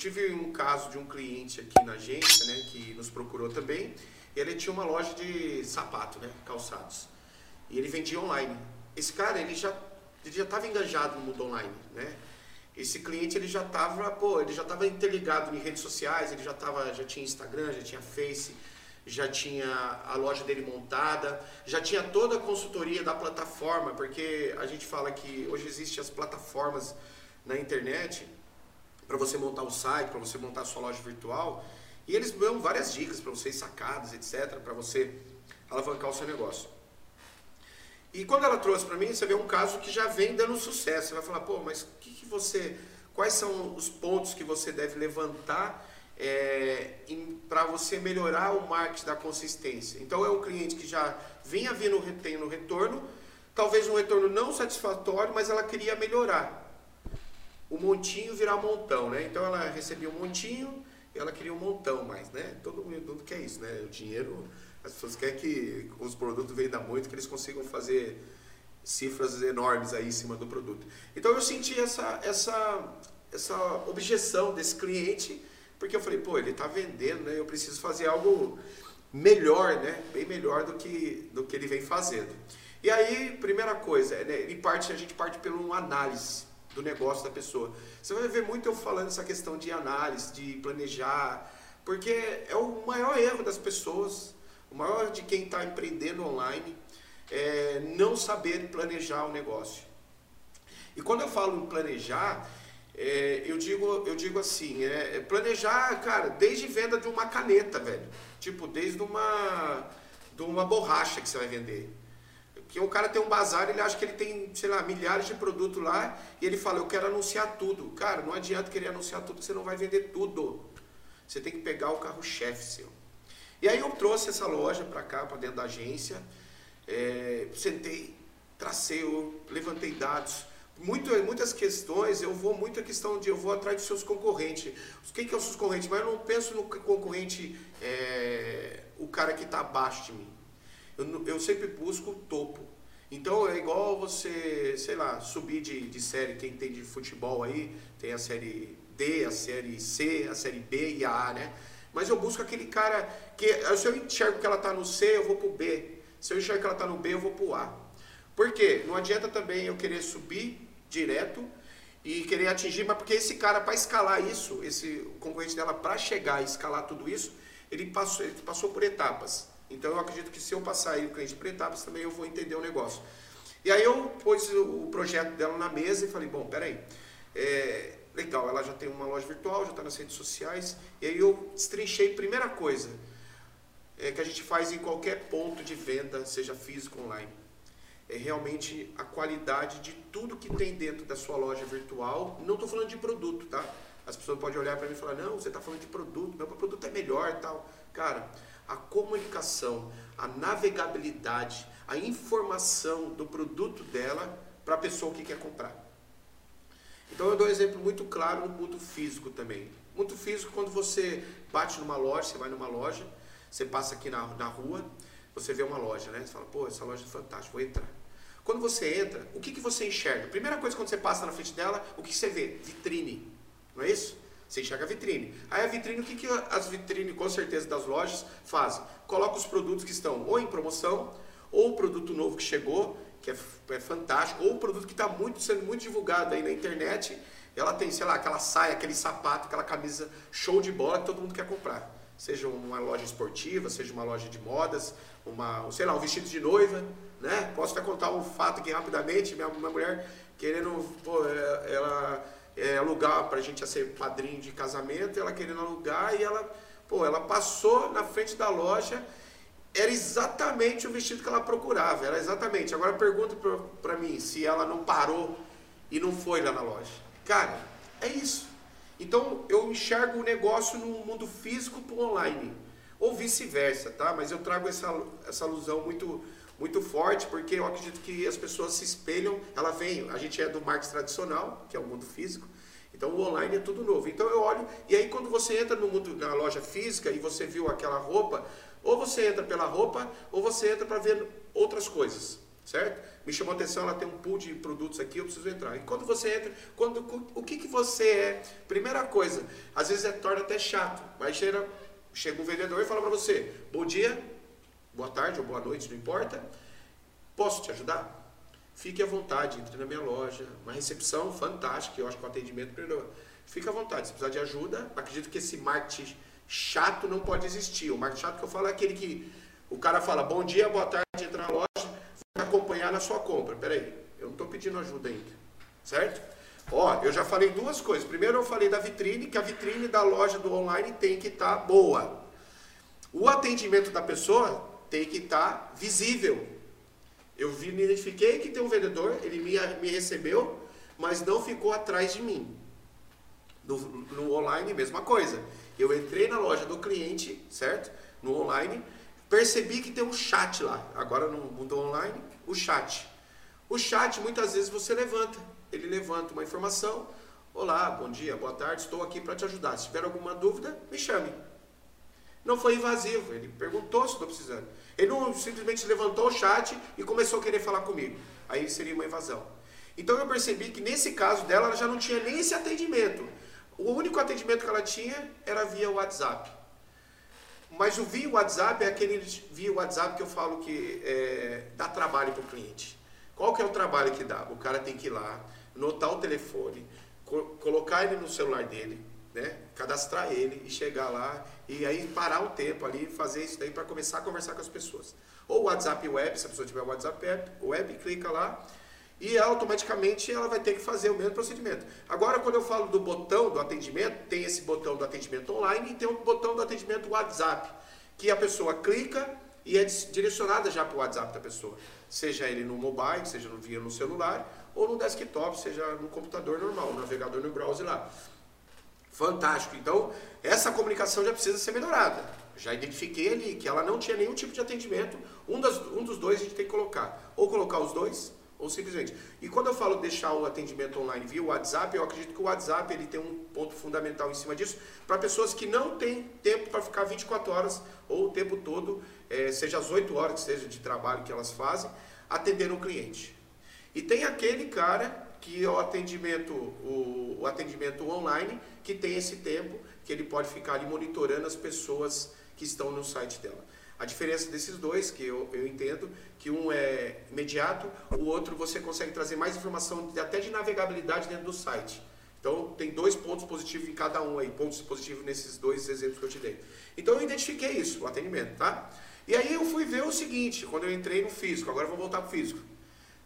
tive um caso de um cliente aqui na agência, né, que nos procurou também. Ele tinha uma loja de sapato, né, calçados. E ele vendia online. Esse cara, ele já ele já estava enganjado no mundo online, né? Esse cliente ele já estava, pô, ele já estava interligado em redes sociais, ele já tava, já tinha Instagram, já tinha Face, já tinha a loja dele montada, já tinha toda a consultoria da plataforma, porque a gente fala que hoje existem as plataformas na internet para você montar o site, para você montar a sua loja virtual, e eles dão várias dicas para vocês sacadas, etc, para você alavancar o seu negócio. E quando ela trouxe para mim, você vê um caso que já vem dando sucesso. Você vai falar, pô, mas que, que você, quais são os pontos que você deve levantar é, para você melhorar o marketing da consistência? Então é um cliente que já vinha vindo tendo retorno, talvez um retorno não satisfatório, mas ela queria melhorar. O montinho virar montão, né? Então ela recebia um montinho, e ela queria um montão mais, né? Todo mundo quer isso, né? O dinheiro as pessoas querem que os produtos vendam muito, que eles consigam fazer cifras enormes aí em cima do produto. Então eu senti essa, essa, essa objeção desse cliente, porque eu falei, pô, ele está vendendo, né? Eu preciso fazer algo melhor, né? Bem melhor do que, do que ele vem fazendo. E aí, primeira coisa, né? Em parte, a gente parte uma análise do negócio da pessoa. Você vai ver muito eu falando essa questão de análise, de planejar, porque é o maior erro das pessoas o maior de quem está empreendendo online é não saber planejar o negócio. E quando eu falo em planejar, é, eu, digo, eu digo assim, é, é, planejar, cara, desde venda de uma caneta, velho. Tipo, desde uma, de uma borracha que você vai vender. Que um cara tem um bazar, ele acha que ele tem, sei lá, milhares de produtos lá, e ele fala, eu quero anunciar tudo. Cara, não adianta querer anunciar tudo, você não vai vender tudo. Você tem que pegar o carro-chefe seu. E aí eu trouxe essa loja para cá, para dentro da agência, é, sentei, tracei, levantei dados. Muito, muitas questões, eu vou muito a questão de eu vou atrás dos seus concorrentes. Quem que é os seus concorrentes? Mas eu não penso no concorrente, é, o cara que está abaixo de mim. Eu, eu sempre busco o topo. Então é igual você, sei lá, subir de, de série, quem tem de futebol aí, tem a série D, a série C, a série B e a A, né? Mas eu busco aquele cara que, se eu enxergo que ela está no C, eu vou para o B. Se eu enxergo que ela está no B, eu vou para o A. Por quê? Não adianta também eu querer subir direto e querer atingir, mas porque esse cara, para escalar isso, esse concorrente dela, para chegar e escalar tudo isso, ele passou, ele passou por etapas. Então eu acredito que se eu passar aí o cliente por etapas, também eu vou entender o negócio. E aí eu pus o projeto dela na mesa e falei, bom, peraí, é, legal, ela já tem uma loja virtual, já está nas redes sociais. E aí eu destrinchei, primeira coisa, é, que a gente faz em qualquer ponto de venda, seja físico ou online. É realmente a qualidade de tudo que tem dentro da sua loja virtual. Não estou falando de produto, tá? As pessoas podem olhar para mim e falar, não, você está falando de produto, meu produto é melhor tal. Cara, a comunicação, a navegabilidade, a informação do produto dela para a pessoa que quer comprar. Então eu dou um exemplo muito claro no mundo físico também. Muito físico quando você bate numa loja, você vai numa loja, você passa aqui na, na rua, você vê uma loja, né? Você fala, pô, essa loja é fantástica, vou entrar. Quando você entra, o que, que você enxerga? Primeira coisa quando você passa na frente dela, o que você vê? Vitrine. Não é isso? Você enxerga a vitrine. Aí a vitrine, o que, que as vitrines, com certeza, das lojas fazem? Coloca os produtos que estão ou em promoção, ou o produto novo que chegou, que é, é fantástico, ou um produto que está muito, sendo muito divulgado aí na internet, ela tem, sei lá, aquela saia, aquele sapato, aquela camisa show de bola que todo mundo quer comprar. Seja uma loja esportiva, seja uma loja de modas, uma, sei lá, um vestido de noiva, né? Posso até contar um fato aqui rapidamente, minha, minha mulher querendo, pô, é, ela é, alugar para a gente ser padrinho de casamento, ela querendo alugar e ela, pô, ela passou na frente da loja era exatamente o vestido que ela procurava, era exatamente. Agora pergunta para mim se ela não parou e não foi lá na loja. Cara, é isso. Então eu enxergo o negócio no mundo físico para online, ou vice-versa, tá? Mas eu trago essa, essa alusão muito muito forte, porque eu acredito que as pessoas se espelham, ela vem, a gente é do marketing tradicional, que é o mundo físico, então o online é tudo novo. Então eu olho, e aí quando você entra no mundo na loja física e você viu aquela roupa, ou você entra pela roupa, ou você entra para ver outras coisas. certo? Me chamou a atenção, ela tem um pool de produtos aqui, eu preciso entrar. E quando você entra, quando, o que, que você é? Primeira coisa, às vezes é torna até chato, mas chega, chega um vendedor e fala para você, bom dia, boa tarde ou boa noite, não importa, posso te ajudar? Fique à vontade, entre na minha loja, uma recepção fantástica, eu acho que o atendimento Fique à vontade, se precisar de ajuda, acredito que esse marketing chato não pode existir. O marketing chato que eu falo é aquele que o cara fala bom dia, boa tarde, entra na loja, vai acompanhar na sua compra. Peraí, eu não estou pedindo ajuda ainda, certo? Ó, eu já falei duas coisas. Primeiro eu falei da vitrine, que a vitrine da loja do online tem que estar tá boa. O atendimento da pessoa tem que estar tá visível. Eu identifiquei que tem um vendedor, ele me, me recebeu, mas não ficou atrás de mim. No, no online, mesma coisa. Eu entrei na loja do cliente, certo? No online, percebi que tem um chat lá. Agora no mundo online, o chat. O chat, muitas vezes você levanta. Ele levanta uma informação. Olá, bom dia, boa tarde, estou aqui para te ajudar. Se tiver alguma dúvida, me chame. Não foi invasivo, ele perguntou se estou precisando. Ele não simplesmente levantou o chat e começou a querer falar comigo. Aí seria uma invasão. Então eu percebi que nesse caso dela, ela já não tinha nem esse atendimento. O único atendimento que ela tinha era via WhatsApp. Mas o via WhatsApp é aquele via WhatsApp que eu falo que é, dá trabalho para o cliente. Qual que é o trabalho que dá? O cara tem que ir lá, notar o telefone, co colocar ele no celular dele, né? cadastrar ele e chegar lá e aí parar o tempo ali, fazer isso daí para começar a conversar com as pessoas. Ou WhatsApp web, se a pessoa tiver WhatsApp web, clica lá e automaticamente ela vai ter que fazer o mesmo procedimento. Agora, quando eu falo do botão do atendimento, tem esse botão do atendimento online e tem o botão do atendimento WhatsApp, que a pessoa clica e é direcionada já para o WhatsApp da pessoa, seja ele no mobile, seja no via no celular ou no desktop, seja no computador normal, no navegador no browser lá. Fantástico. Então, essa comunicação já precisa ser melhorada. Já identifiquei ali que ela não tinha nenhum tipo de atendimento. Um, das, um dos dois a gente tem que colocar. Ou colocar os dois, ou simplesmente. E quando eu falo deixar o atendimento online via WhatsApp, eu acredito que o WhatsApp ele tem um ponto fundamental em cima disso para pessoas que não têm tempo para ficar 24 horas ou o tempo todo, é, seja as 8 horas seja de trabalho que elas fazem, atendendo o cliente. E tem aquele cara que é o atendimento, o, o atendimento online, que tem esse tempo que ele pode ficar ali monitorando as pessoas que estão no site dela. A diferença desses dois, que eu, eu entendo, que um é imediato, o outro você consegue trazer mais informação até de navegabilidade dentro do site. Então tem dois pontos positivos em cada um aí, pontos positivos nesses dois exemplos que eu te dei. Então eu identifiquei isso, o atendimento, tá? E aí eu fui ver o seguinte, quando eu entrei no físico, agora eu vou voltar para o físico.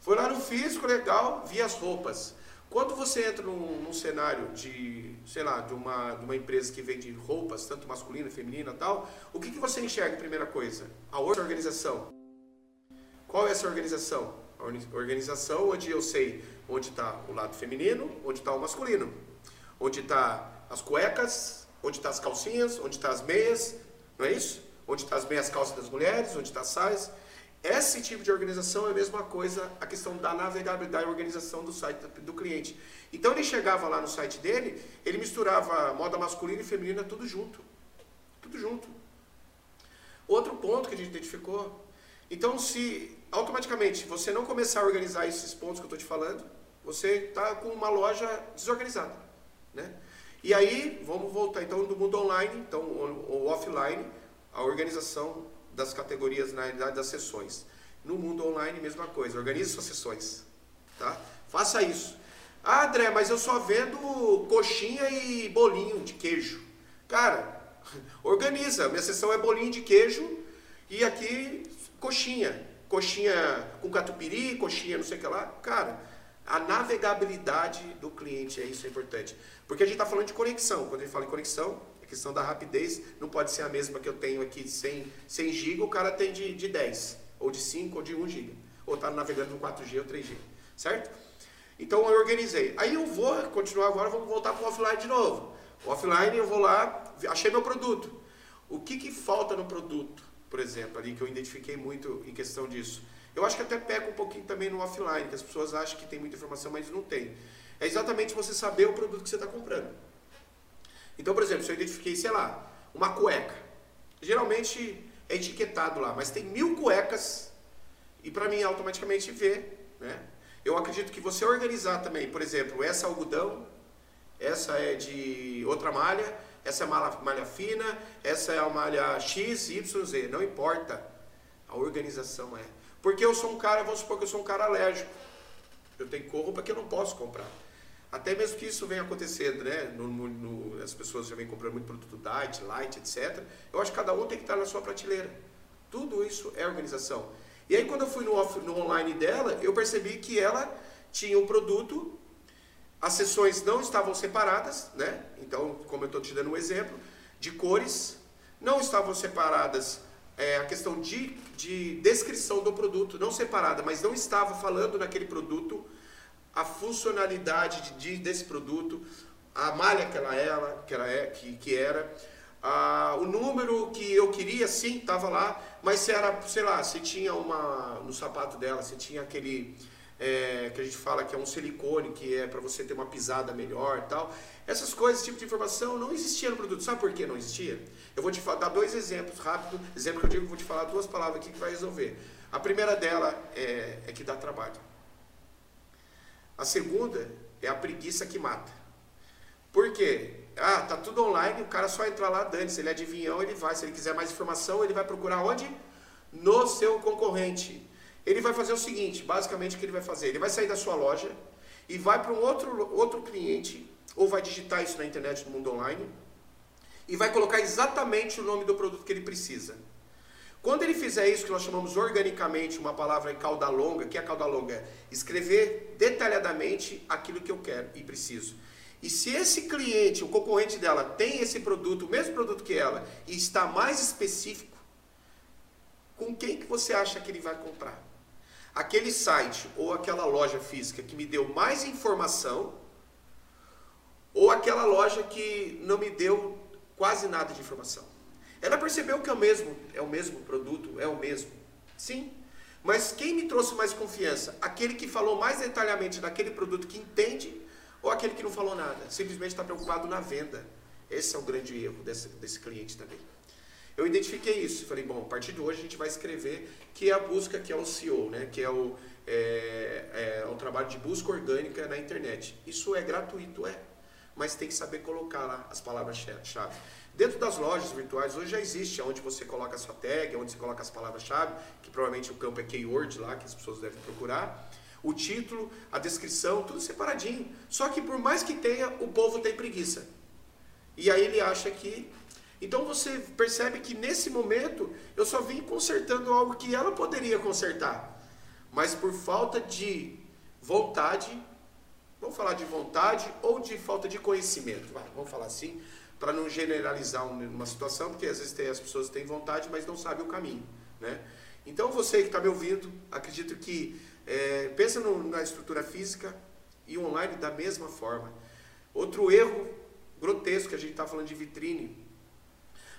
Foi lá no físico, legal, vi as roupas. Quando você entra num, num, cenário de, sei lá, de uma, de uma empresa que vende roupas, tanto masculina, feminina tal, o que, que você enxerga, primeira coisa? A organização. Qual é essa organização? A organização onde eu sei onde está o lado feminino, onde está o masculino. Onde está as cuecas, onde está as calcinhas, onde está as meias, não é isso? Onde está as meias calças das mulheres, onde está as saias. Esse tipo de organização é a mesma coisa, a questão da navegabilidade e organização do site do cliente. Então ele chegava lá no site dele, ele misturava moda masculina e feminina tudo junto. Tudo junto. Outro ponto que a gente identificou. Então, se automaticamente você não começar a organizar esses pontos que eu estou te falando, você está com uma loja desorganizada. Né? E aí, vamos voltar então do mundo online, então o offline, a organização das categorias, na realidade, das sessões. No mundo online, mesma coisa. Organize suas sessões. Tá? Faça isso. Ah, André, mas eu só vendo coxinha e bolinho de queijo. Cara, organiza. Minha sessão é bolinho de queijo e aqui coxinha. Coxinha com catupiry, coxinha não sei o que lá. Cara, a navegabilidade do cliente é isso é importante. Porque a gente está falando de conexão. Quando a gente fala em conexão, a questão da rapidez não pode ser a mesma que eu tenho aqui de 100, 100 GB, o cara tem de, de 10, ou de 5, ou de 1 GB. Ou está navegando no 4G ou 3G, certo? Então eu organizei. Aí eu vou continuar agora, vamos voltar para o offline de novo. O offline eu vou lá, achei meu produto. O que, que falta no produto, por exemplo, ali que eu identifiquei muito em questão disso? Eu acho que até peca um pouquinho também no offline, que as pessoas acham que tem muita informação, mas não tem. É exatamente você saber o produto que você está comprando. Então, por exemplo, se eu identifiquei, sei lá, uma cueca. Geralmente é etiquetado lá, mas tem mil cuecas e para mim automaticamente ver, né? Eu acredito que você organizar também, por exemplo, essa algodão, essa é de outra malha, essa é malha, malha fina, essa é a malha X, Y, Z, não importa. A organização é. Porque eu sou um cara, vamos supor que eu sou um cara alérgico. Eu tenho roupa que eu não posso comprar. Até mesmo que isso venha acontecendo, né? No, no, as pessoas já vêm comprando muito produto diet, light, etc. Eu acho que cada um tem que estar na sua prateleira. Tudo isso é organização. E aí quando eu fui no, off, no online dela, eu percebi que ela tinha um produto, as sessões não estavam separadas, né? Então, como eu estou te dando um exemplo, de cores, não estavam separadas é, a questão de, de descrição do produto, não separada, mas não estava falando naquele produto a funcionalidade de, de, desse produto, a malha que ela era, que, ela é, que, que era, a, o número que eu queria, sim, estava lá, mas se era, sei lá, se tinha uma, no sapato dela, se tinha aquele, é, que a gente fala que é um silicone, que é para você ter uma pisada melhor e tal. Essas coisas, esse tipo de informação não existia no produto. Sabe por que não existia? Eu vou te dar dois exemplos rápido. Exemplo que eu digo, vou te falar duas palavras aqui que vai resolver. A primeira dela é, é que dá trabalho. A segunda é a preguiça que mata. Por quê? Ah, tá tudo online, o cara só entra lá, dane Se ele é adivinhão, ele vai. Se ele quiser mais informação, ele vai procurar onde? No seu concorrente. Ele vai fazer o seguinte, basicamente o que ele vai fazer? Ele vai sair da sua loja e vai para um outro, outro cliente, ou vai digitar isso na internet, no mundo online, e vai colocar exatamente o nome do produto que ele precisa. Quando ele fizer isso, que nós chamamos organicamente, uma palavra em cauda longa, que é a cauda longa? Escrever detalhadamente aquilo que eu quero e preciso. E se esse cliente, o concorrente dela, tem esse produto, o mesmo produto que ela, e está mais específico, com quem que você acha que ele vai comprar? Aquele site ou aquela loja física que me deu mais informação, ou aquela loja que não me deu quase nada de informação? Ela percebeu que é o mesmo, é o mesmo produto, é o mesmo. Sim. Mas quem me trouxe mais confiança? Aquele que falou mais detalhadamente daquele produto que entende ou aquele que não falou nada? Simplesmente está preocupado na venda. Esse é o grande erro desse, desse cliente também. Eu identifiquei isso. Falei, bom, a partir de hoje a gente vai escrever que é a busca, que é o SEO, né? que é o, é, é o trabalho de busca orgânica na internet. Isso é gratuito, é. Mas tem que saber colocar lá as palavras-chave. Dentro das lojas virtuais, hoje já existe onde você coloca a sua tag, onde você coloca as palavras-chave, que provavelmente o campo é keyword lá, que as pessoas devem procurar. O título, a descrição, tudo separadinho. Só que por mais que tenha, o povo tem preguiça. E aí ele acha que. Então você percebe que nesse momento eu só vim consertando algo que ela poderia consertar. Mas por falta de vontade, vamos falar de vontade ou de falta de conhecimento, vamos falar assim para não generalizar uma situação, porque às vezes tem, as pessoas têm vontade, mas não sabem o caminho. Né? Então você que está me ouvindo, acredito que é, pensa no, na estrutura física e online da mesma forma. Outro erro grotesco que a gente está falando de vitrine.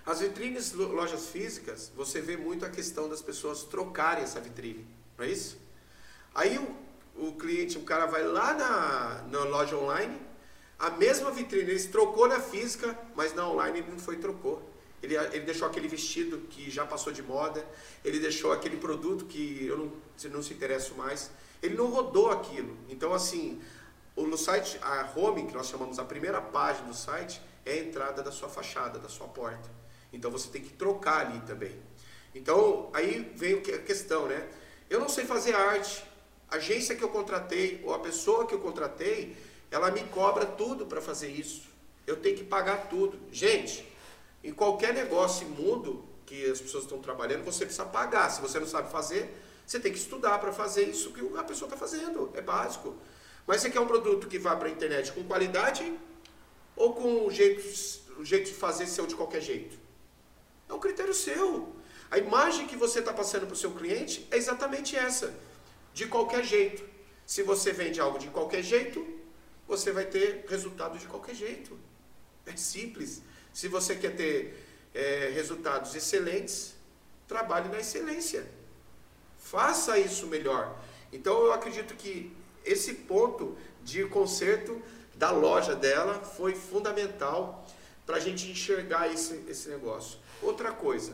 As vitrines, lojas físicas, você vê muito a questão das pessoas trocarem essa vitrine, não é isso? Aí o, o cliente, o cara vai lá na, na loja online, a mesma vitrine, ele trocou na física, mas na online ele não foi trocou. Ele, ele deixou aquele vestido que já passou de moda, ele deixou aquele produto que eu não, não se interesso mais. Ele não rodou aquilo. Então, assim, no site, a home, que nós chamamos a primeira página do site, é a entrada da sua fachada, da sua porta. Então você tem que trocar ali também. Então, aí vem a questão, né? Eu não sei fazer arte. A agência que eu contratei, ou a pessoa que eu contratei, ela me cobra tudo para fazer isso. Eu tenho que pagar tudo. Gente, em qualquer negócio imundo que as pessoas estão trabalhando, você precisa pagar. Se você não sabe fazer, você tem que estudar para fazer isso que a pessoa está fazendo. É básico. Mas você quer um produto que vá para a internet com qualidade ou com o jeito, o jeito de fazer seu de qualquer jeito? É um critério seu. A imagem que você está passando para o seu cliente é exatamente essa. De qualquer jeito. Se você vende algo de qualquer jeito, você vai ter resultado de qualquer jeito. É simples. Se você quer ter é, resultados excelentes, trabalhe na excelência. Faça isso melhor. Então eu acredito que esse ponto de conserto da loja dela foi fundamental para a gente enxergar esse, esse negócio. Outra coisa,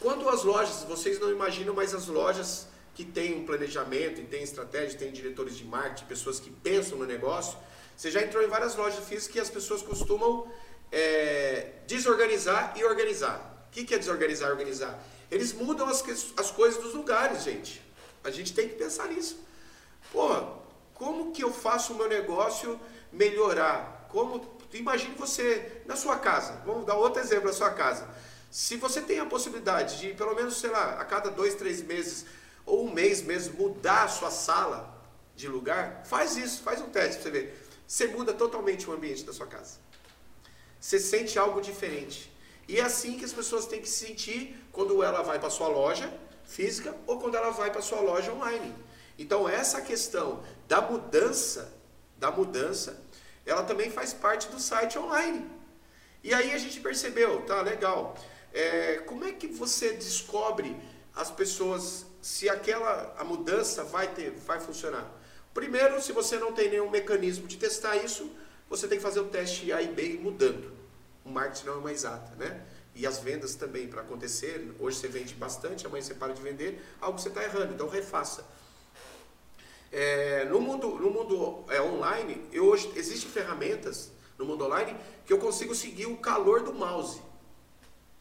Quando as lojas, vocês não imaginam, mas as lojas que têm um planejamento, e têm estratégia, têm diretores de marketing, pessoas que pensam no negócio, você já entrou em várias lojas físicas que as pessoas costumam é, desorganizar e organizar. O que, que é desorganizar e organizar? Eles mudam as, as coisas dos lugares, gente. A gente tem que pensar nisso. Porra, como que eu faço o meu negócio melhorar? Como imagine você na sua casa. Vamos dar outro exemplo na sua casa. Se você tem a possibilidade de, pelo menos, sei lá, a cada dois, três meses ou um mês mesmo, mudar a sua sala de lugar, faz isso, faz um teste para você ver. Você muda totalmente o ambiente da sua casa. Você sente algo diferente. E é assim que as pessoas têm que se sentir quando ela vai para sua loja física ou quando ela vai para sua loja online. Então essa questão da mudança, da mudança, ela também faz parte do site online. E aí a gente percebeu, tá legal. É, como é que você descobre as pessoas se aquela a mudança vai ter, vai funcionar? Primeiro, se você não tem nenhum mecanismo de testar isso, você tem que fazer o teste A e B mudando. O marketing não é uma exata, né? E as vendas também para acontecer. Hoje você vende bastante, amanhã você para de vender, algo você está errando. Então refaça. É, no mundo, no mundo é, online, eu hoje existem ferramentas no mundo online que eu consigo seguir o calor do mouse,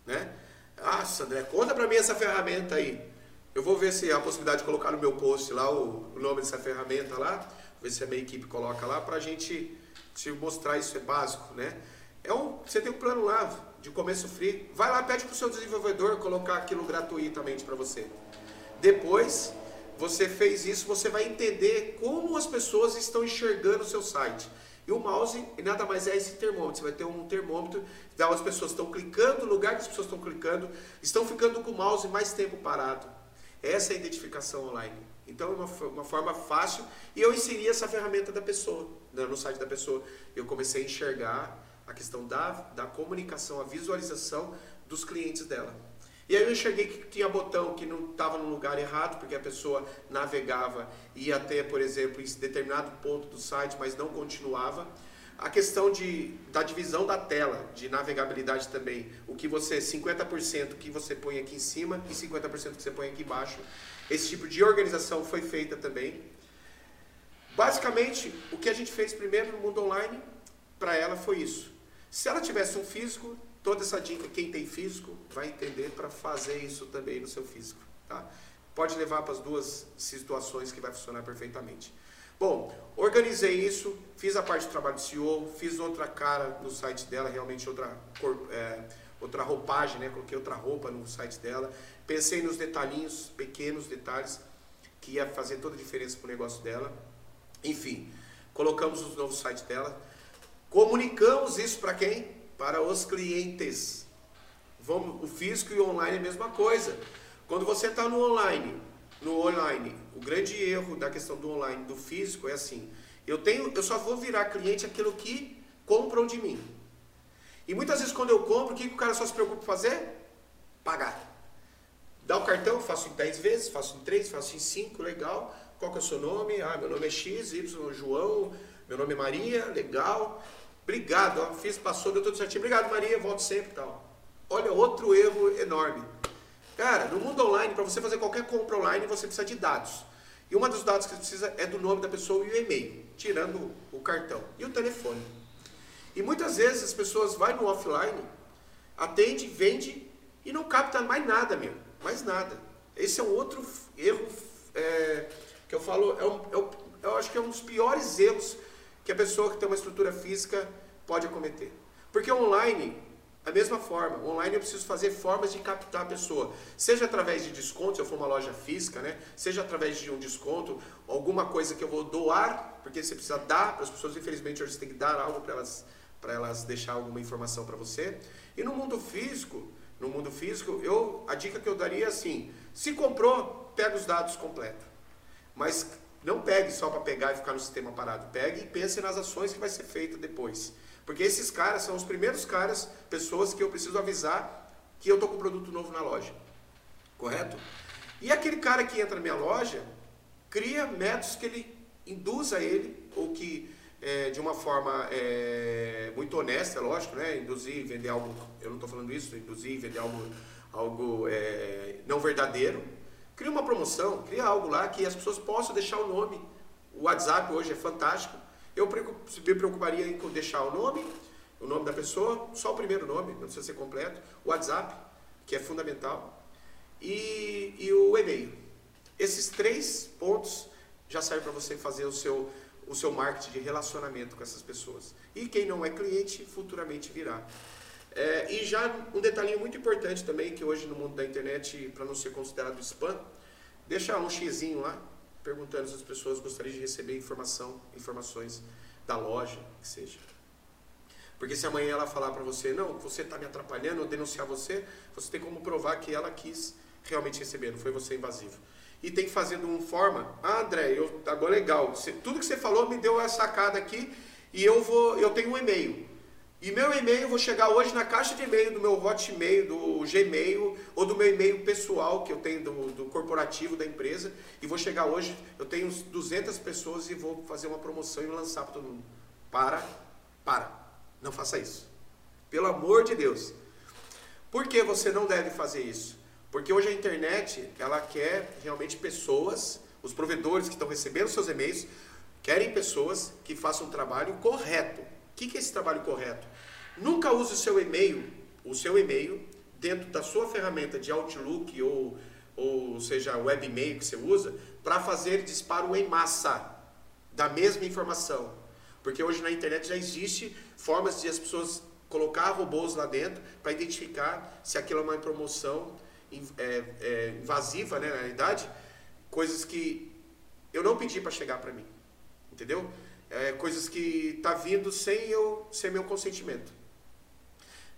né? Nossa, André, conta para mim essa ferramenta aí. Eu vou ver se há a possibilidade de colocar no meu post lá o, o nome dessa ferramenta lá, ver se a minha equipe coloca lá para a gente te mostrar isso é básico, né? É um, você tem um plano lá de começo free. Vai lá, pede para o seu desenvolvedor colocar aquilo gratuitamente para você. Depois, você fez isso, você vai entender como as pessoas estão enxergando o seu site. E o mouse nada mais é esse termômetro. Você vai ter um termômetro, então as pessoas estão clicando, no lugar que as pessoas estão clicando, estão ficando com o mouse mais tempo parado. Essa é a identificação online. Então é uma, uma forma fácil. E eu inseri essa ferramenta da pessoa, né, no site da pessoa. Eu comecei a enxergar a questão da, da comunicação, a visualização dos clientes dela. E aí eu enxerguei que tinha botão que não estava no lugar errado, porque a pessoa navegava ia até, por exemplo, em determinado ponto do site, mas não continuava. A questão de, da divisão da tela, de navegabilidade também, o que você, 50% que você põe aqui em cima e 50% que você põe aqui embaixo. Esse tipo de organização foi feita também. Basicamente, o que a gente fez primeiro no mundo online, para ela foi isso. Se ela tivesse um físico, toda essa dica, quem tem físico, vai entender para fazer isso também no seu físico. Tá? Pode levar para as duas situações que vai funcionar perfeitamente. Bom, organizei isso, fiz a parte do trabalho de CEO, fiz outra cara no site dela, realmente outra, cor, é, outra roupagem, né? coloquei outra roupa no site dela. Pensei nos detalhinhos, pequenos detalhes, que ia fazer toda a diferença para o negócio dela. Enfim, colocamos o novo site dela, Comunicamos isso para quem? Para os clientes. Vamos, o físico e o online é a mesma coisa. Quando você está no online, no online, o grande erro da questão do online, do físico é assim: eu tenho, eu só vou virar cliente aquilo que compram de mim. E muitas vezes quando eu compro, o que, que o cara só se preocupa em fazer? Pagar. Dá o cartão, faço em 10 vezes, faço em 3, faço em 5, legal. Qual que é o seu nome? Ah, meu nome é X, Y, João, meu nome é Maria, legal. Obrigado, ó, fiz, passou, deu tudo certinho. Obrigado, Maria, volto sempre e tal. Olha, outro erro enorme. Cara, no mundo online, para você fazer qualquer compra online, você precisa de dados. E uma dos dados que você precisa é do nome da pessoa e o e-mail, tirando o cartão e o telefone. E muitas vezes as pessoas vão no offline, atende, vende e não capta mais nada mesmo, mais nada. Esse é um outro erro é, que eu falo, é um, é um, eu acho que é um dos piores erros que a pessoa que tem uma estrutura física pode acometer. Porque online, a mesma forma, online eu preciso fazer formas de captar a pessoa, seja através de desconto, se eu for uma loja física, né? seja através de um desconto, alguma coisa que eu vou doar, porque você precisa dar para as pessoas, infelizmente hoje você tem que dar algo para elas, para elas deixar alguma informação para você. E no mundo físico, no mundo físico, eu, a dica que eu daria é assim, se comprou, pega os dados completos. Mas não pegue só para pegar e ficar no sistema parado. Pegue e pense nas ações que vai ser feita depois. Porque esses caras são os primeiros caras, pessoas que eu preciso avisar que eu estou com produto novo na loja. Correto? E aquele cara que entra na minha loja, cria métodos que ele induza ele, ou que é, de uma forma é, muito honesta, lógico, né? Induzir, vender algo, eu não estou falando isso, induzir, vender algo, algo é, não verdadeiro. Cria uma promoção, cria algo lá que as pessoas possam deixar o nome. O WhatsApp hoje é fantástico. Eu me preocuparia em deixar o nome, o nome da pessoa, só o primeiro nome, não precisa ser completo, o WhatsApp, que é fundamental, e, e o e-mail. Esses três pontos já servem para você fazer o seu o seu marketing de relacionamento com essas pessoas. E quem não é cliente, futuramente virá. É, e já um detalhinho muito importante também, que hoje no mundo da internet, para não ser considerado spam, deixa um xizinho lá, perguntando se as pessoas gostariam de receber informação, informações da loja, que seja. Porque se amanhã ela falar para você, não, você está me atrapalhando, ou denunciar você, você tem como provar que ela quis realmente receber, não foi você invasivo e tem que fazer de uma forma. Ah, André, eu, agora legal. Você, tudo que você falou me deu a sacada aqui e eu vou, eu tenho um e-mail. E meu e-mail vou chegar hoje na caixa de e-mail do meu Hotmail, do Gmail ou do meu e-mail pessoal que eu tenho do, do corporativo da empresa e vou chegar hoje, eu tenho 200 pessoas e vou fazer uma promoção e lançar para todo mundo. Para, para. Não faça isso. Pelo amor de Deus. Por que você não deve fazer isso? Porque hoje a internet, ela quer realmente pessoas, os provedores que estão recebendo seus e-mails, querem pessoas que façam um trabalho correto. O que é esse trabalho correto? Nunca use o seu e-mail, o seu e-mail, dentro da sua ferramenta de Outlook ou, ou seja, webmail que você usa, para fazer disparo em massa da mesma informação. Porque hoje na internet já existe formas de as pessoas colocar robôs lá dentro para identificar se aquilo é uma promoção é, é, invasiva, né, na realidade, coisas que eu não pedi para chegar para mim, entendeu? É, coisas que tá vindo sem eu, sem meu consentimento.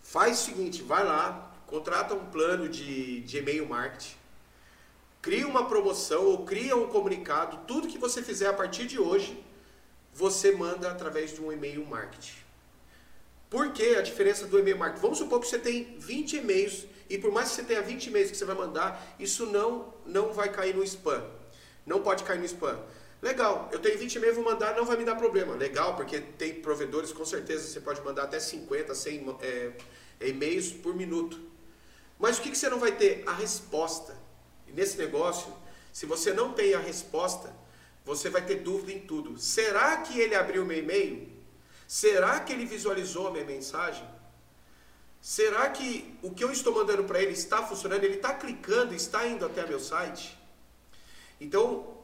Faz o seguinte, vai lá, contrata um plano de, de e-mail marketing, cria uma promoção ou cria um comunicado, tudo que você fizer a partir de hoje, você manda através de um e-mail marketing. Por que a diferença do e-mail marketing? Vamos supor que você tem 20 e-mails e por mais que você tenha 20 e-mails que você vai mandar, isso não, não vai cair no spam. Não pode cair no spam. Legal, eu tenho 20 e-mails, vou mandar, não vai me dar problema. Legal, porque tem provedores, com certeza você pode mandar até 50, 100 é, e-mails por minuto. Mas o que, que você não vai ter? A resposta. E nesse negócio, se você não tem a resposta, você vai ter dúvida em tudo. Será que ele abriu meu e-mail? Será que ele visualizou a minha mensagem? Será que o que eu estou mandando para ele está funcionando? Ele está clicando, está indo até meu site? Então,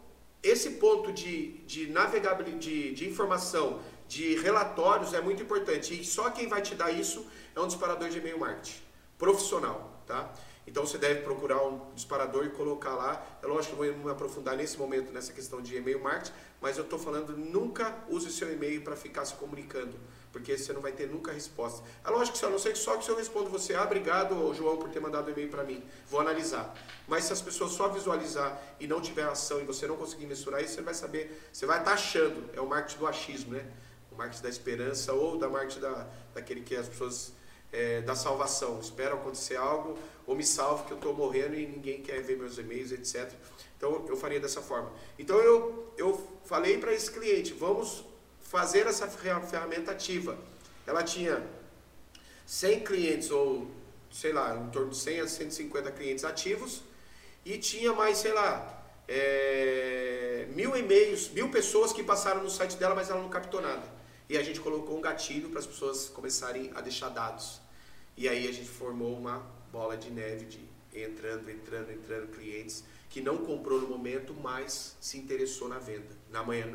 esse ponto de, de navegabilidade, de, de informação, de relatórios é muito importante. E só quem vai te dar isso é um disparador de e-mail marketing profissional, tá? Então você deve procurar um disparador e colocar lá. É lógico que eu vou me aprofundar nesse momento nessa questão de e-mail marketing, mas eu estou falando nunca use seu e-mail para ficar se comunicando, porque você não vai ter nunca resposta. É lógico que eu não sei só que se eu respondo você, ah, obrigado, João, por ter mandado e-mail para mim, vou analisar. Mas se as pessoas só visualizar e não tiver ação e você não conseguir mensurar isso, você vai saber, você vai estar tá achando, é o marketing do achismo, né? O marketing da esperança ou da marketing da, daquele que as pessoas é, da salvação. Espero acontecer algo, ou me salve que eu estou morrendo e ninguém quer ver meus e-mails, etc. Então eu faria dessa forma. Então eu, eu falei para esse cliente, vamos fazer essa ferramenta ativa. Ela tinha 100 clientes, ou sei lá, em torno de 100 a 150 clientes ativos, e tinha mais, sei lá, é, mil e-mails, mil pessoas que passaram no site dela, mas ela não captou nada. E a gente colocou um gatilho para as pessoas começarem a deixar dados. E aí a gente formou uma bola de neve de entrando, entrando, entrando clientes que não comprou no momento, mas se interessou na venda. Na manhã,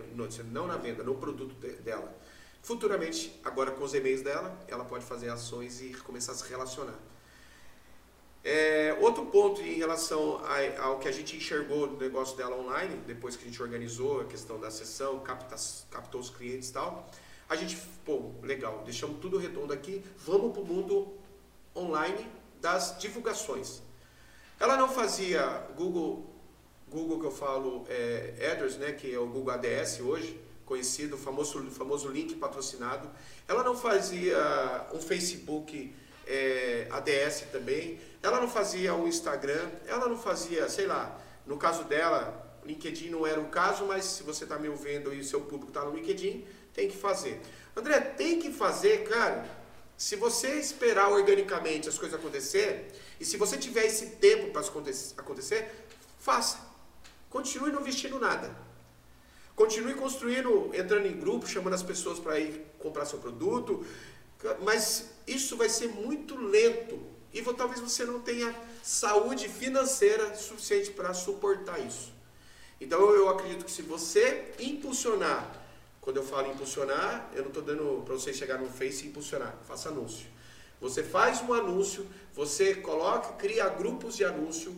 não na venda, no produto dela. Futuramente, agora com os e-mails dela, ela pode fazer ações e começar a se relacionar. É, outro ponto em relação ao que a gente enxergou no negócio dela online, depois que a gente organizou a questão da sessão, capta, captou os clientes e tal, a gente, pô, legal, deixamos tudo redondo aqui, vamos para o mundo online das divulgações. Ela não fazia Google, Google que eu falo é, né, que é o Google ADS hoje, conhecido, famoso, famoso link patrocinado. Ela não fazia um Facebook é, ADS também. Ela não fazia um Instagram. Ela não fazia, sei lá, no caso dela, LinkedIn não era o caso, mas se você está me ouvindo e o seu público está no LinkedIn, tem que fazer. André, tem que fazer, cara. Se você esperar organicamente as coisas acontecer, e se você tiver esse tempo para acontecer, faça. Continue não vestindo nada. Continue construindo, entrando em grupo, chamando as pessoas para ir comprar seu produto. Mas isso vai ser muito lento. E talvez você não tenha saúde financeira suficiente para suportar isso. Então eu acredito que se você impulsionar quando eu falo impulsionar, eu não estou dando para você chegar no Face e impulsionar. Faça anúncio. Você faz um anúncio, você coloca, cria grupos de anúncio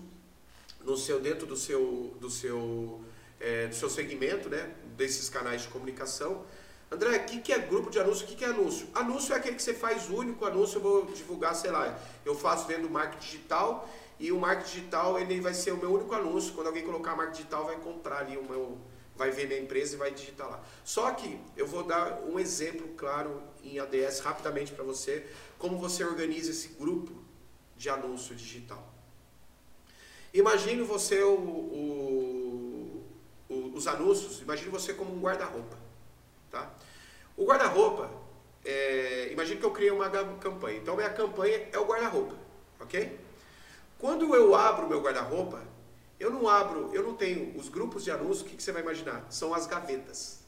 no seu dentro do seu do seu é, do seu segmento, né? Desses canais de comunicação. André, o que, que é grupo de anúncio? O que, que é anúncio? Anúncio é aquele que você faz único anúncio. Eu vou divulgar, sei lá, eu faço vendo marketing digital e o marketing digital ele vai ser o meu único anúncio. Quando alguém colocar marketing digital, vai comprar ali o meu vai ver minha empresa e vai digitar lá. Só que eu vou dar um exemplo claro em ADS rapidamente para você, como você organiza esse grupo de anúncio digital. Imagine você o, o, o, os anúncios, imagine você como um guarda-roupa. Tá? O guarda-roupa, é, imagine que eu criei uma campanha. Então minha campanha é o guarda-roupa, ok? Quando eu abro meu guarda-roupa, eu não abro, eu não tenho os grupos de anúncios, o que, que você vai imaginar? São as gavetas.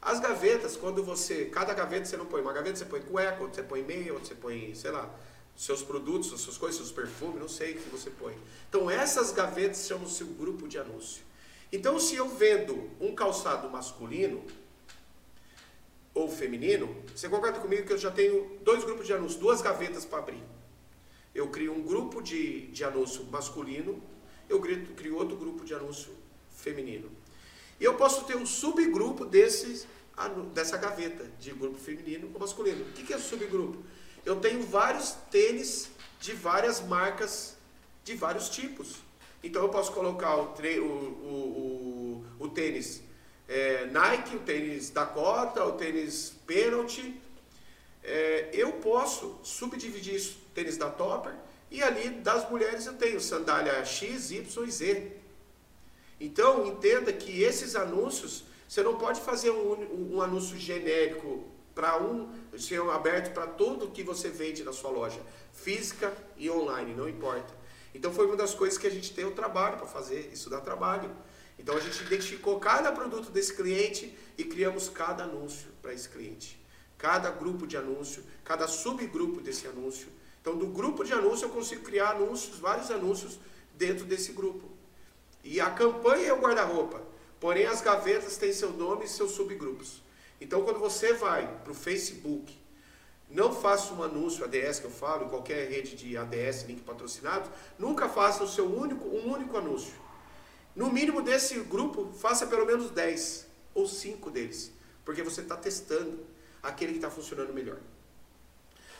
As gavetas, quando você, cada gaveta você não põe, uma gaveta você põe cueca, outra você põe meia, outra você põe, sei lá, seus produtos, as suas coisas, seus perfumes, não sei o que você põe. Então essas gavetas chamam-se o grupo de anúncio. Então se eu vendo um calçado masculino ou feminino, você concorda comigo que eu já tenho dois grupos de anúncio, duas gavetas para abrir. Eu crio um grupo de, de anúncio masculino eu crio outro grupo de anúncio feminino. E eu posso ter um subgrupo desses, dessa gaveta de grupo feminino ou masculino. O que é subgrupo? Eu tenho vários tênis de várias marcas, de vários tipos. Então eu posso colocar o, o, o, o tênis é, Nike, o tênis Dakota, o tênis Penalty. É, eu posso subdividir isso, tênis da Topper, e ali das mulheres eu tenho sandália X, Y e Z. Então entenda que esses anúncios, você não pode fazer um, um anúncio genérico para um, ser aberto para tudo que você vende na sua loja, física e online, não importa. Então foi uma das coisas que a gente tem o trabalho para fazer, isso dá trabalho. Então a gente identificou cada produto desse cliente e criamos cada anúncio para esse cliente. Cada grupo de anúncio, cada subgrupo desse anúncio então, do grupo de anúncios, eu consigo criar anúncios, vários anúncios dentro desse grupo. E a campanha é o guarda-roupa, porém as gavetas têm seu nome e seus subgrupos. Então, quando você vai para o Facebook, não faça um anúncio ADS que eu falo, em qualquer rede de ADS, link patrocinado, nunca faça o seu único, um único anúncio. No mínimo desse grupo, faça pelo menos 10 ou 5 deles, porque você está testando aquele que está funcionando melhor.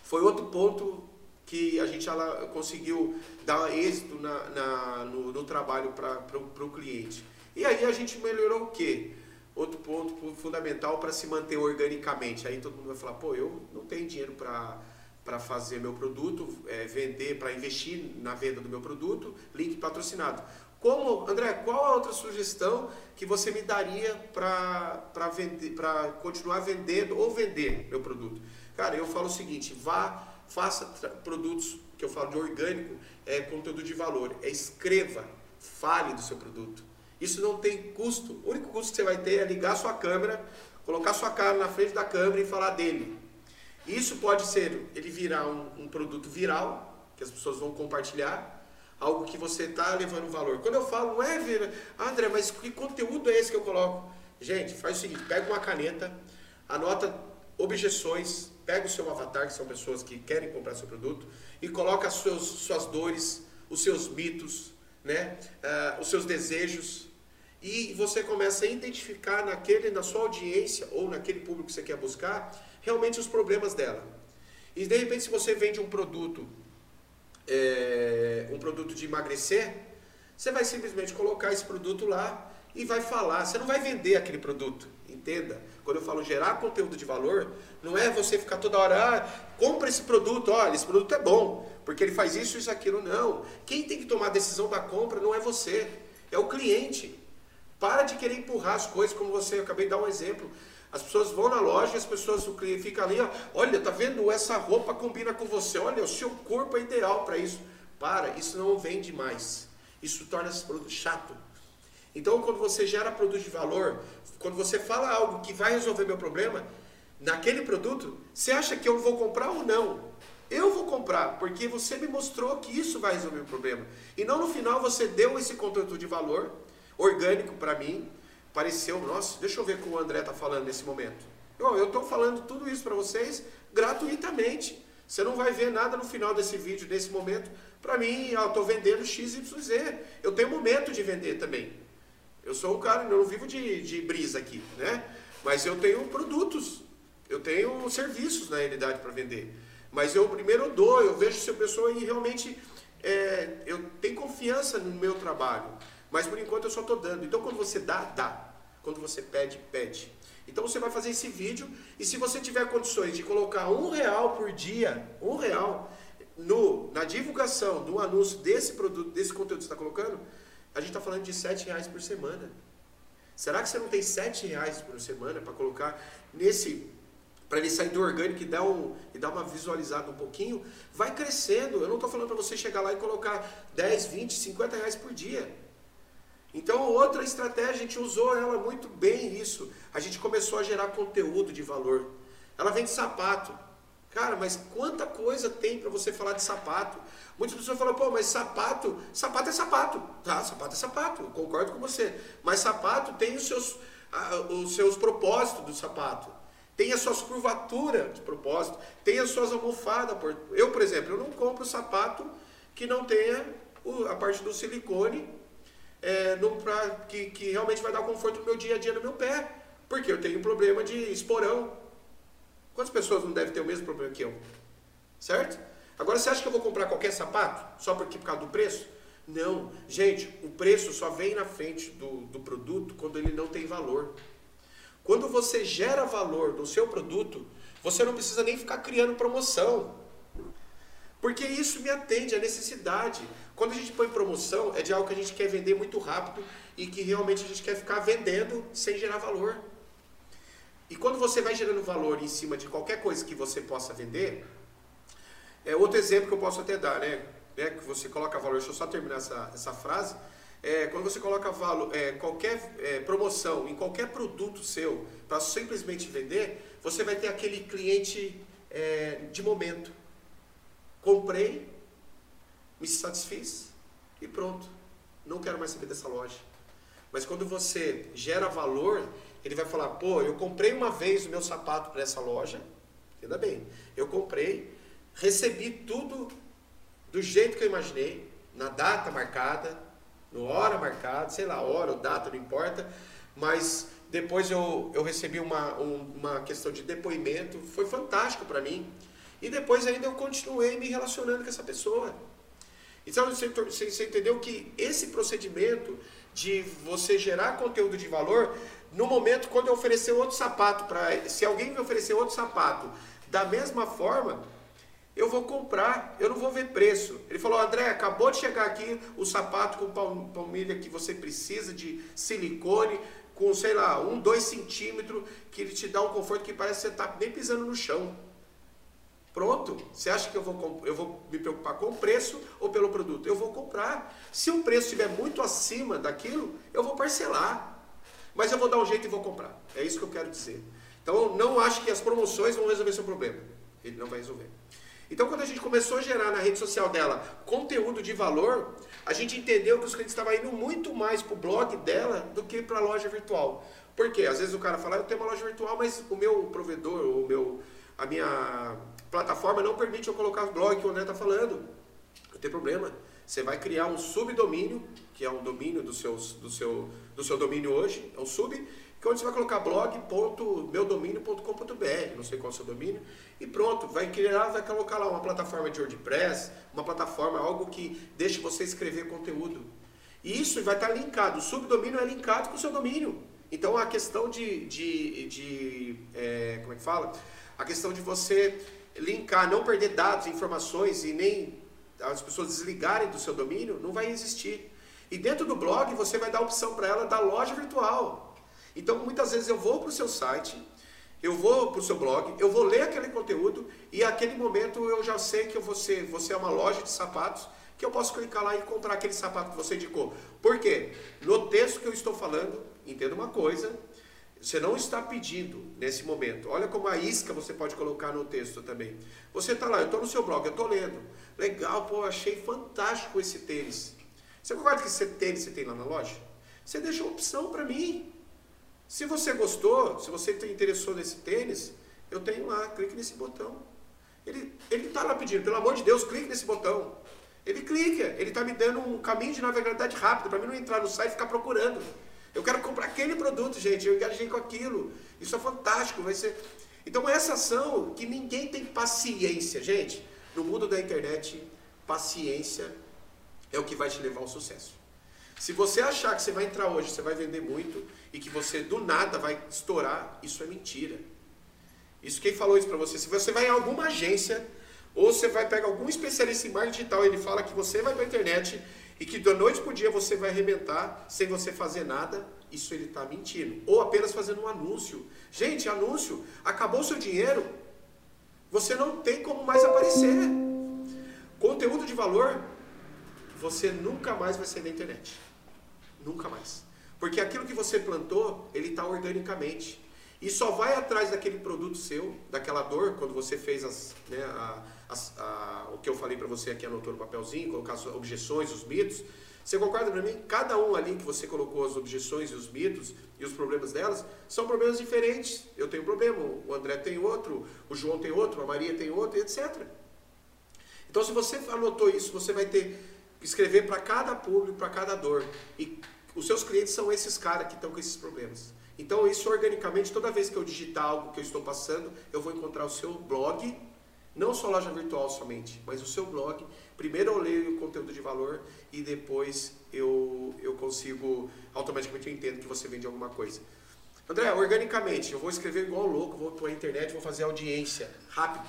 Foi outro ponto que a gente ela conseguiu dar êxito na, na no, no, trabalho para o cliente. E aí a gente melhorou o quê? Outro ponto fundamental para se manter organicamente. Aí todo mundo vai falar, pô, eu não tenho dinheiro para para fazer meu produto, é, vender, para investir na venda do meu produto, link patrocinado. Como, André, qual a outra sugestão que você me daria para continuar vendendo ou vender meu produto? Cara, eu falo o seguinte, vá faça produtos, que eu falo de orgânico, é conteúdo de valor. É escreva, fale do seu produto. Isso não tem custo. O único custo que você vai ter é ligar sua câmera, colocar sua cara na frente da câmera e falar dele. Isso pode ser ele virar um, um produto viral, que as pessoas vão compartilhar, algo que você está levando valor. Quando eu falo, não é, André, mas que conteúdo é esse que eu coloco? Gente, faz o seguinte, pega uma caneta, anota objeções, pega o seu avatar, que são pessoas que querem comprar seu produto, e coloca seus, suas dores, os seus mitos, né? Uh, os seus desejos, e você começa a identificar naquele, na sua audiência ou naquele público que você quer buscar, realmente os problemas dela. E de repente, se você vende um produto, é, um produto de emagrecer, você vai simplesmente colocar esse produto lá e vai falar. Você não vai vender aquele produto, entenda. Quando eu falo gerar conteúdo de valor, não é você ficar toda hora, ah, compra esse produto, olha, esse produto é bom, porque ele faz isso, isso, aquilo. Não. Quem tem que tomar a decisão da compra não é você, é o cliente. Para de querer empurrar as coisas, como você, eu acabei de dar um exemplo. As pessoas vão na loja, as pessoas, o cliente fica ali, ó, olha, tá vendo? Essa roupa combina com você, olha, o seu corpo é ideal para isso. Para, isso não vende mais. Isso torna esse produto chato. Então, quando você gera produto de valor, quando você fala algo que vai resolver meu problema, naquele produto, você acha que eu vou comprar ou não? Eu vou comprar, porque você me mostrou que isso vai resolver o problema. E não no final você deu esse conteúdo de valor orgânico para mim. Pareceu, nossa, deixa eu ver o que o André está falando nesse momento. Eu estou falando tudo isso para vocês gratuitamente. Você não vai ver nada no final desse vídeo, nesse momento. Para mim, eu estou vendendo XYZ. Eu tenho momento de vender também. Eu sou um cara, eu não vivo de, de brisa aqui, né? Mas eu tenho produtos, eu tenho serviços na realidade para vender. Mas eu primeiro dou, eu vejo se a pessoa realmente é, eu tenho confiança no meu trabalho. Mas por enquanto eu só estou dando. Então quando você dá, dá. Quando você pede, pede. Então você vai fazer esse vídeo e se você tiver condições de colocar um real por dia, um real, no, na divulgação do anúncio desse produto, desse conteúdo que você está colocando, a gente está falando de sete reais por semana. Será que você não tem sete reais por semana para colocar nesse para ele sair do orgânico e dar, um, e dar uma visualizada um pouquinho, vai crescendo. Eu não estou falando para você chegar lá e colocar 10, 20, 50 reais por dia. Então, outra estratégia, a gente usou ela muito bem isso. A gente começou a gerar conteúdo de valor. Ela vem de sapato. Cara, mas quanta coisa tem para você falar de sapato? Muitas pessoas falam, pô, mas sapato, sapato é sapato. Tá, sapato é sapato, eu concordo com você. Mas sapato tem os seus, os seus propósitos do sapato tem as suas curvaturas de propósito, tem as suas almofadas. Eu, por exemplo, eu não compro sapato que não tenha a parte do silicone é, no, pra, que, que realmente vai dar conforto no meu dia a dia no meu pé. Porque eu tenho problema de esporão. Quantas pessoas não devem ter o mesmo problema que eu? Certo? Agora você acha que eu vou comprar qualquer sapato só porque, por causa do preço? Não. Gente, o preço só vem na frente do, do produto quando ele não tem valor. Quando você gera valor no seu produto, você não precisa nem ficar criando promoção. Porque isso me atende à necessidade. Quando a gente põe promoção, é de algo que a gente quer vender muito rápido e que realmente a gente quer ficar vendendo sem gerar valor. E quando você vai gerando valor em cima de qualquer coisa que você possa vender, é outro exemplo que eu posso até dar, né? É, que você coloca valor, deixa eu só terminar essa, essa frase é, quando você coloca valor, é, qualquer é, promoção em qualquer produto seu para simplesmente vender, você vai ter aquele cliente é, de momento. Comprei, me satisfiz e pronto. Não quero mais saber dessa loja. Mas quando você gera valor, ele vai falar: pô, eu comprei uma vez o meu sapato para essa loja. Entenda bem. Eu comprei, recebi tudo do jeito que eu imaginei, na data marcada, no hora marcada, sei lá, hora ou data, não importa, mas depois eu, eu recebi uma, um, uma questão de depoimento, foi fantástico para mim. E depois ainda eu continuei me relacionando com essa pessoa. Então você, você entendeu que esse procedimento de você gerar conteúdo de valor, no momento quando eu oferecer outro sapato para, se alguém me oferecer outro sapato da mesma forma, eu vou comprar, eu não vou ver preço. Ele falou, André, acabou de chegar aqui o sapato com palmilha que você precisa de silicone, com, sei lá, um, dois centímetros, que ele te dá um conforto que parece que você está nem pisando no chão. Pronto. Você acha que eu vou, eu vou me preocupar com o preço ou pelo produto? Eu vou comprar. Se o preço estiver muito acima daquilo, eu vou parcelar. Mas eu vou dar um jeito e vou comprar. É isso que eu quero dizer. Então, não acho que as promoções vão resolver seu problema. Ele não vai resolver. Então, quando a gente começou a gerar na rede social dela conteúdo de valor, a gente entendeu que os clientes estavam indo muito mais para o blog dela do que para a loja virtual. Por quê? Às vezes o cara fala, eu tenho uma loja virtual, mas o meu provedor, o meu, a minha plataforma não permite eu colocar o blog que o André está falando. Não tem problema. Você vai criar um subdomínio, que é um domínio do, seus, do, seu, do seu domínio hoje, é um sub, que é onde você vai colocar blog.meudomínio.com.br, não sei qual é o seu domínio, e pronto, vai criar, vai colocar lá uma plataforma de WordPress, uma plataforma, algo que deixe você escrever conteúdo. E isso vai estar linkado, o subdomínio é linkado com o seu domínio. Então a questão de, de, de é, como é que fala? A questão de você linkar, não perder dados, informações e nem as pessoas desligarem do seu domínio, não vai existir. E dentro do blog você vai dar a opção para ela da loja virtual. Então, muitas vezes eu vou para o seu site, eu vou para o seu blog, eu vou ler aquele conteúdo e aquele momento eu já sei que você, você é uma loja de sapatos, que eu posso clicar lá e comprar aquele sapato que você indicou. Por quê? No texto que eu estou falando, entenda uma coisa, você não está pedindo nesse momento. Olha como a isca você pode colocar no texto também. Você está lá, eu estou no seu blog, eu estou lendo. Legal, pô, achei fantástico esse tênis. Você concorda que esse tênis você tem lá na loja? Você deixa uma opção para mim. Se você gostou, se você interessou nesse tênis, eu tenho lá, clique nesse botão. Ele está lá pedindo, pelo amor de Deus, clique nesse botão. Ele clica, ele está me dando um caminho de navegabilidade rápido, para mim não entrar no site e ficar procurando. Eu quero comprar aquele produto, gente, eu engajei com aquilo. Isso é fantástico, vai ser. Então essa ação que ninguém tem paciência, gente. No mundo da internet, paciência é o que vai te levar ao sucesso. Se você achar que você vai entrar hoje, você vai vender muito e que você do nada vai estourar, isso é mentira. Isso quem falou isso para você? Se você vai em alguma agência ou você vai pegar algum especialista em marketing digital, ele fala que você vai para a internet e que da noite para o dia você vai arrebentar sem você fazer nada, isso ele está mentindo. Ou apenas fazendo um anúncio. Gente, anúncio, acabou seu dinheiro, você não tem como mais aparecer. Conteúdo de valor, você nunca mais vai ser na internet. Nunca mais. Porque aquilo que você plantou, ele está organicamente. E só vai atrás daquele produto seu, daquela dor, quando você fez as, né, a, a, o que eu falei para você aqui, anotou no papelzinho, colocar as objeções, os mitos. Você concorda para mim? Cada um ali que você colocou as objeções e os mitos e os problemas delas são problemas diferentes. Eu tenho um problema, o André tem outro, o João tem outro, a Maria tem outro, etc. Então, se você anotou isso, você vai ter que escrever para cada público, para cada dor. E os seus clientes são esses caras que estão com esses problemas. Então, isso organicamente, toda vez que eu digitar algo que eu estou passando, eu vou encontrar o seu blog, não só loja virtual somente, mas o seu blog. Primeiro eu leio o conteúdo de valor e depois eu, eu consigo, automaticamente eu entendo que você vende alguma coisa. André, organicamente, eu vou escrever igual louco, vou para a internet, vou fazer audiência, rápido.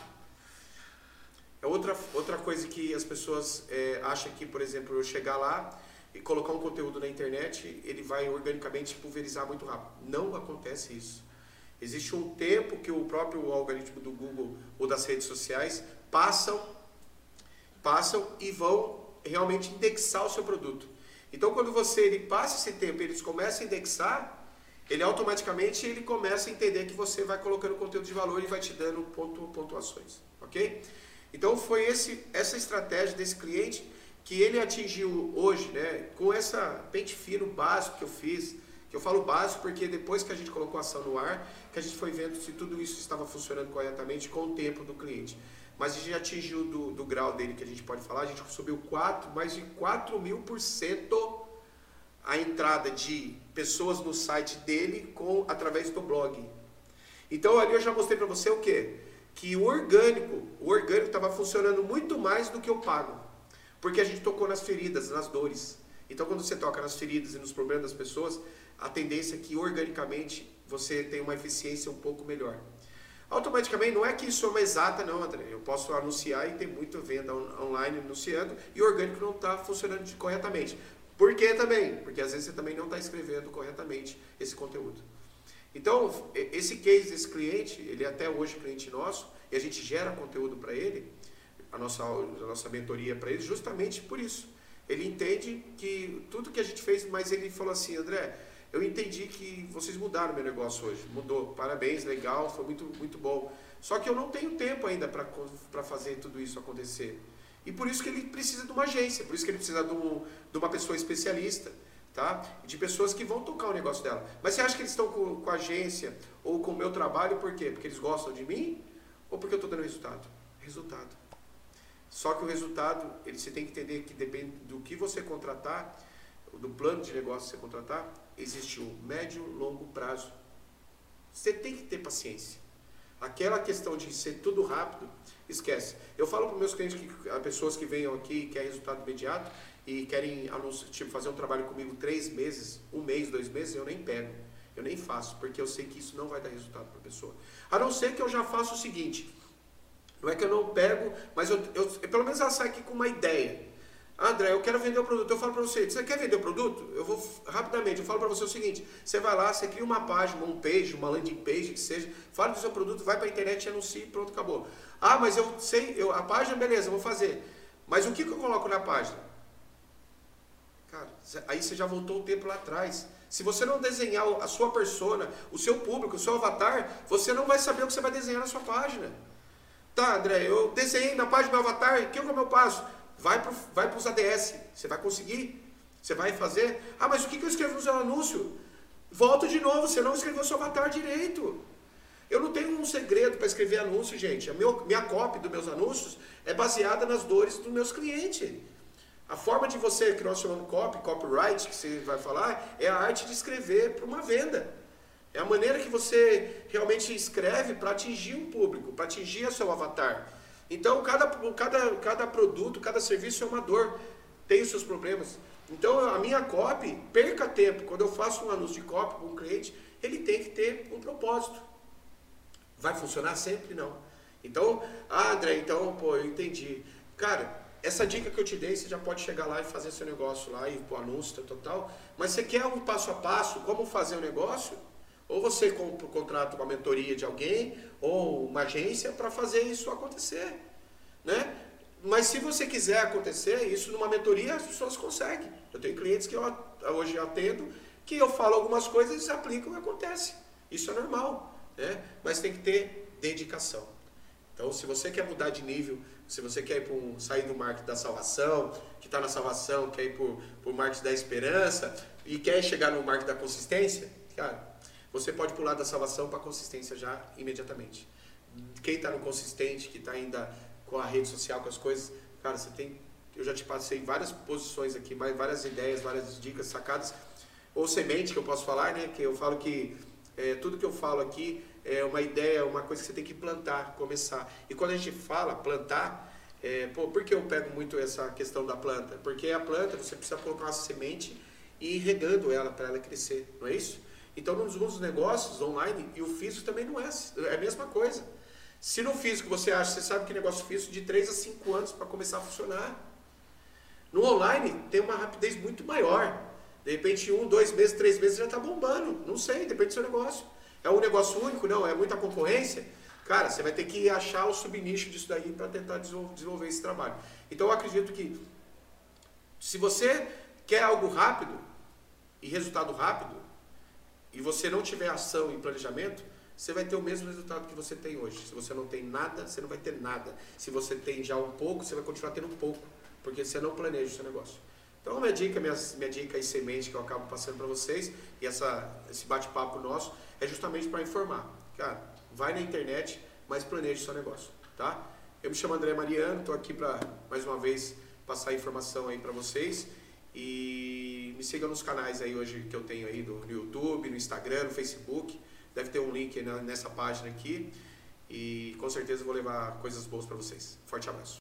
É outra, outra coisa que as pessoas é, acham que, por exemplo, eu chegar lá e colocar um conteúdo na internet, ele vai organicamente pulverizar muito rápido. Não acontece isso. Existe um tempo que o próprio algoritmo do Google ou das redes sociais passam, passam e vão realmente indexar o seu produto. Então, quando você ele passa esse tempo, eles começam a indexar, ele automaticamente ele começa a entender que você vai colocando conteúdo de valor e vai te dando pontu, pontuações, ok? Então, foi esse, essa estratégia desse cliente que ele atingiu hoje, né, com essa pente fino básico que eu fiz, que eu falo básico porque depois que a gente colocou a ação no ar, que a gente foi vendo se tudo isso estava funcionando corretamente com o tempo do cliente. Mas a gente atingiu do, do grau dele que a gente pode falar, a gente subiu 4, mais de 4 mil por cento a entrada de pessoas no site dele com através do blog. Então ali eu já mostrei para você o quê? Que o orgânico, o orgânico estava funcionando muito mais do que o pago. Porque a gente tocou nas feridas, nas dores. Então, quando você toca nas feridas e nos problemas das pessoas, a tendência é que organicamente você tenha uma eficiência um pouco melhor. Automaticamente, não é que isso é uma exata, não, André. Eu posso anunciar e tem muita venda online anunciando e o orgânico não está funcionando corretamente. Por que também? Porque às vezes você também não está escrevendo corretamente esse conteúdo. Então, esse case desse cliente, ele é até hoje cliente nosso, e a gente gera conteúdo para ele, a nossa, a nossa mentoria para ele justamente por isso. Ele entende que tudo que a gente fez, mas ele falou assim, André, eu entendi que vocês mudaram meu negócio hoje. Mudou, parabéns, legal, foi muito, muito bom. Só que eu não tenho tempo ainda para fazer tudo isso acontecer. E por isso que ele precisa de uma agência, por isso que ele precisa de, um, de uma pessoa especialista, tá? De pessoas que vão tocar o negócio dela. Mas você acha que eles estão com, com a agência ou com o meu trabalho por quê? Porque eles gostam de mim ou porque eu estou dando resultado? Resultado. Só que o resultado, ele, você tem que entender que depende do que você contratar, do plano de negócio que você contratar, existe o médio, longo prazo. Você tem que ter paciência. Aquela questão de ser tudo rápido, esquece. Eu falo para meus clientes que as pessoas que venham aqui e querem resultado imediato e querem tipo, fazer um trabalho comigo três meses, um mês, dois meses, eu nem pego. Eu nem faço, porque eu sei que isso não vai dar resultado para a pessoa. A não ser que eu já faça o seguinte, não é que eu não pego, mas eu, eu, pelo menos ela sai aqui com uma ideia. André, eu quero vender o produto. Eu falo para você, você quer vender o produto? Eu vou rapidamente, eu falo para você o seguinte: você vai lá, você cria uma página, um page, uma landing page, que seja, fala do seu produto, vai para a internet e anuncia, pronto, acabou. Ah, mas eu sei, eu, a página, beleza, vou fazer. Mas o que, que eu coloco na página? Cara, aí você já voltou o tempo lá atrás. Se você não desenhar a sua persona, o seu público, o seu avatar, você não vai saber o que você vai desenhar na sua página. Tá, André, eu desenhei na página do meu avatar, o que é o meu passo? Vai para vai os ADS, você vai conseguir, você vai fazer. Ah, mas o que, que eu escrevo no seu anúncio? Volta de novo, você não escreveu seu avatar direito. Eu não tenho um segredo para escrever anúncio, gente. A meu, minha copy dos meus anúncios é baseada nas dores dos meus clientes. A forma de você, que nós chamamos copy, copyright, que você vai falar, é a arte de escrever para uma venda. É a maneira que você realmente escreve para atingir um público, para atingir o seu avatar. Então, cada, cada, cada produto, cada serviço é uma dor, tem os seus problemas. Então, a minha copy, perca tempo. Quando eu faço um anúncio de copy para um cliente, ele tem que ter um propósito. Vai funcionar sempre? Não. Então, ah, André, então, pô, eu entendi. Cara, essa dica que eu te dei, você já pode chegar lá e fazer seu negócio lá, e o anúncio, total. Mas você quer um passo a passo, como fazer o negócio? Ou você contrata uma mentoria de alguém, ou uma agência, para fazer isso acontecer. Né? Mas se você quiser acontecer, isso numa mentoria as pessoas conseguem. Eu tenho clientes que eu hoje atendo, que eu falo algumas coisas, eles aplicam e acontece. Isso é normal né? mas tem que ter dedicação. Então, se você quer mudar de nível, se você quer ir um, sair do marketing da salvação, que está na salvação, quer ir para o marketing da esperança e quer chegar no marketing da consistência, cara, você pode pular da salvação para a consistência já imediatamente. Quem está no consistente, que está ainda com a rede social, com as coisas, cara, você tem. Eu já te passei várias posições aqui, várias ideias, várias dicas, sacadas. Ou semente que eu posso falar, né? Que eu falo que é, tudo que eu falo aqui é uma ideia, uma coisa que você tem que plantar, começar. E quando a gente fala plantar, é, pô, por que eu pego muito essa questão da planta? Porque a planta você precisa colocar uma semente e ir regando ela para ela crescer, não é isso? Então, nos dos negócios online, e o físico também não é, é a mesma coisa. Se no físico você acha, você sabe que negócio físico de 3 a 5 anos para começar a funcionar. No online tem uma rapidez muito maior. De repente, um, dois meses, três meses já está bombando. Não sei, depende do seu negócio. É um negócio único? Não, é muita concorrência? Cara, você vai ter que achar o subnicho disso daí para tentar desenvolver esse trabalho. Então eu acredito que se você quer algo rápido e resultado rápido, e você não tiver ação e planejamento, você vai ter o mesmo resultado que você tem hoje. Se você não tem nada, você não vai ter nada. Se você tem já um pouco, você vai continuar tendo um pouco, porque você não planeja o seu negócio. Então, minha dica, minha, minha dica e semente que eu acabo passando para vocês, e essa, esse bate-papo nosso, é justamente para informar. Cara, vai na internet, mas planeje seu negócio, tá? Eu me chamo André Mariano, estou aqui para, mais uma vez, passar informação aí para vocês. E me sigam nos canais aí hoje que eu tenho aí no, no YouTube, no Instagram, no Facebook. Deve ter um link nessa página aqui. E com certeza vou levar coisas boas para vocês. Forte abraço.